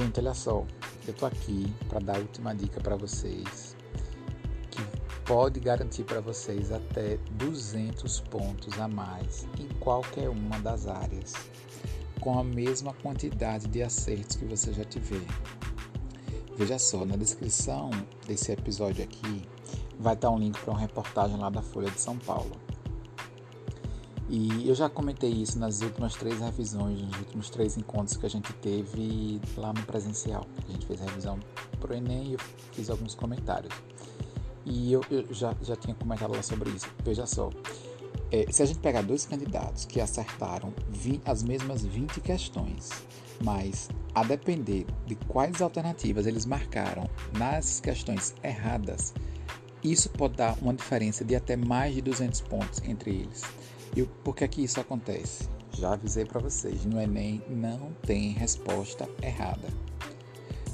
Gente, olha só, eu tô aqui para dar a última dica para vocês que pode garantir para vocês até 200 pontos a mais em qualquer uma das áreas, com a mesma quantidade de acertos que você já tiver. Veja só, na descrição desse episódio aqui vai estar um link para uma reportagem lá da Folha de São Paulo. E eu já comentei isso nas últimas três revisões, nos últimos três encontros que a gente teve lá no presencial. A gente fez a revisão para o Enem e eu fiz alguns comentários. E eu, eu já, já tinha comentado lá sobre isso. Veja só, é, se a gente pegar dois candidatos que acertaram 20, as mesmas 20 questões, mas a depender de quais alternativas eles marcaram nas questões erradas, isso pode dar uma diferença de até mais de 200 pontos entre eles. E por que que isso acontece? Já avisei para vocês, no Enem não tem resposta errada.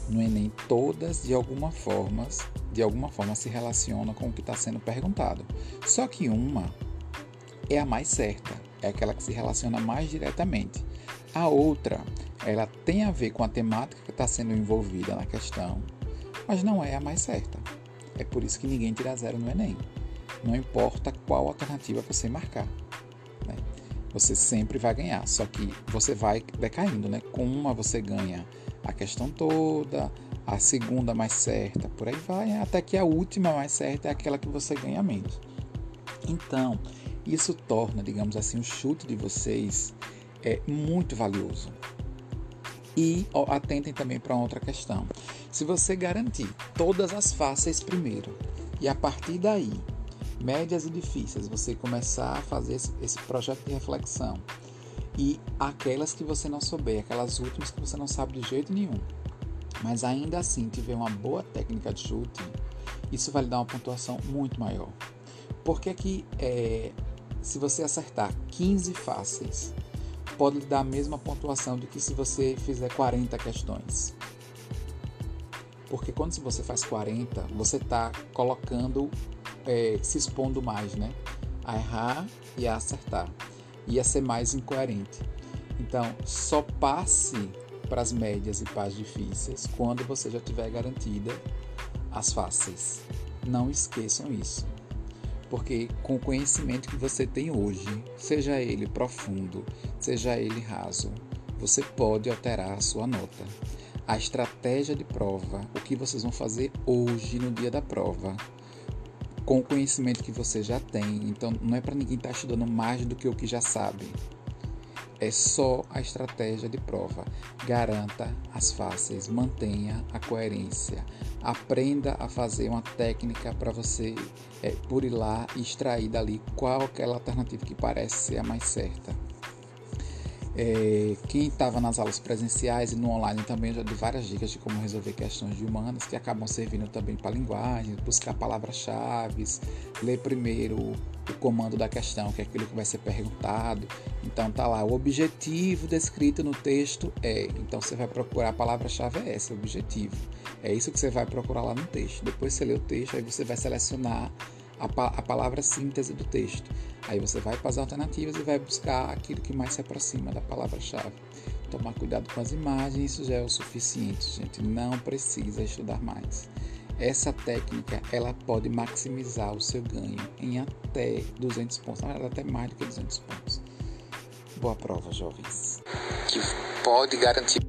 No Enem todas de alguma forma, de alguma forma se relacionam com o que está sendo perguntado. Só que uma é a mais certa, é aquela que se relaciona mais diretamente. A outra, ela tem a ver com a temática que está sendo envolvida na questão, mas não é a mais certa. É por isso que ninguém tira zero no Enem. Não importa qual alternativa você marcar você sempre vai ganhar. Só que você vai decaindo, né? Com uma você ganha a questão toda, a segunda mais certa, por aí vai, até que a última mais certa é aquela que você ganha menos. Então, isso torna, digamos assim, o chute de vocês é muito valioso. E ó, atentem também para outra questão. Se você garantir todas as fáceis primeiro e a partir daí médias e difíceis, você começar a fazer esse, esse projeto de reflexão. E aquelas que você não souber, aquelas últimas que você não sabe de jeito nenhum, mas ainda assim tiver uma boa técnica de chute, isso vai lhe dar uma pontuação muito maior. Porque que é, se você acertar 15 fáceis, pode lhe dar a mesma pontuação do que se você fizer 40 questões. Porque quando você faz 40, você está colocando é, se expondo mais, né? A errar e a acertar. E a ser mais incoerente. Então, só passe para as médias e para as difíceis quando você já tiver garantida as fáceis. Não esqueçam isso. Porque com o conhecimento que você tem hoje, seja ele profundo, seja ele raso, você pode alterar a sua nota. A estratégia de prova, o que vocês vão fazer hoje no dia da prova, com o conhecimento que você já tem. Então, não é para ninguém estar tá estudando mais do que o que já sabe. É só a estratégia de prova. Garanta as fáceis, mantenha a coerência. Aprenda a fazer uma técnica para você é, lá e extrair dali qual aquela alternativa que parece ser a mais certa. É, quem estava nas aulas presenciais e no online também já dei várias dicas de como resolver questões de humanas que acabam servindo também para linguagem, buscar palavras-chave, ler primeiro o comando da questão, que é aquilo que vai ser perguntado. Então tá lá, o objetivo descrito no texto é. Então você vai procurar a palavra-chave é essa, objetivo. É isso que você vai procurar lá no texto. Depois você lê o texto, aí você vai selecionar a, pa a palavra síntese do texto. Aí você vai para as alternativas e vai buscar aquilo que mais se aproxima da palavra-chave. Tomar cuidado com as imagens, isso já é o suficiente, gente. Não precisa estudar mais. Essa técnica ela pode maximizar o seu ganho em até 200 pontos, na verdade, até mais do que 200 pontos. Boa prova, jovens. Que pode garantir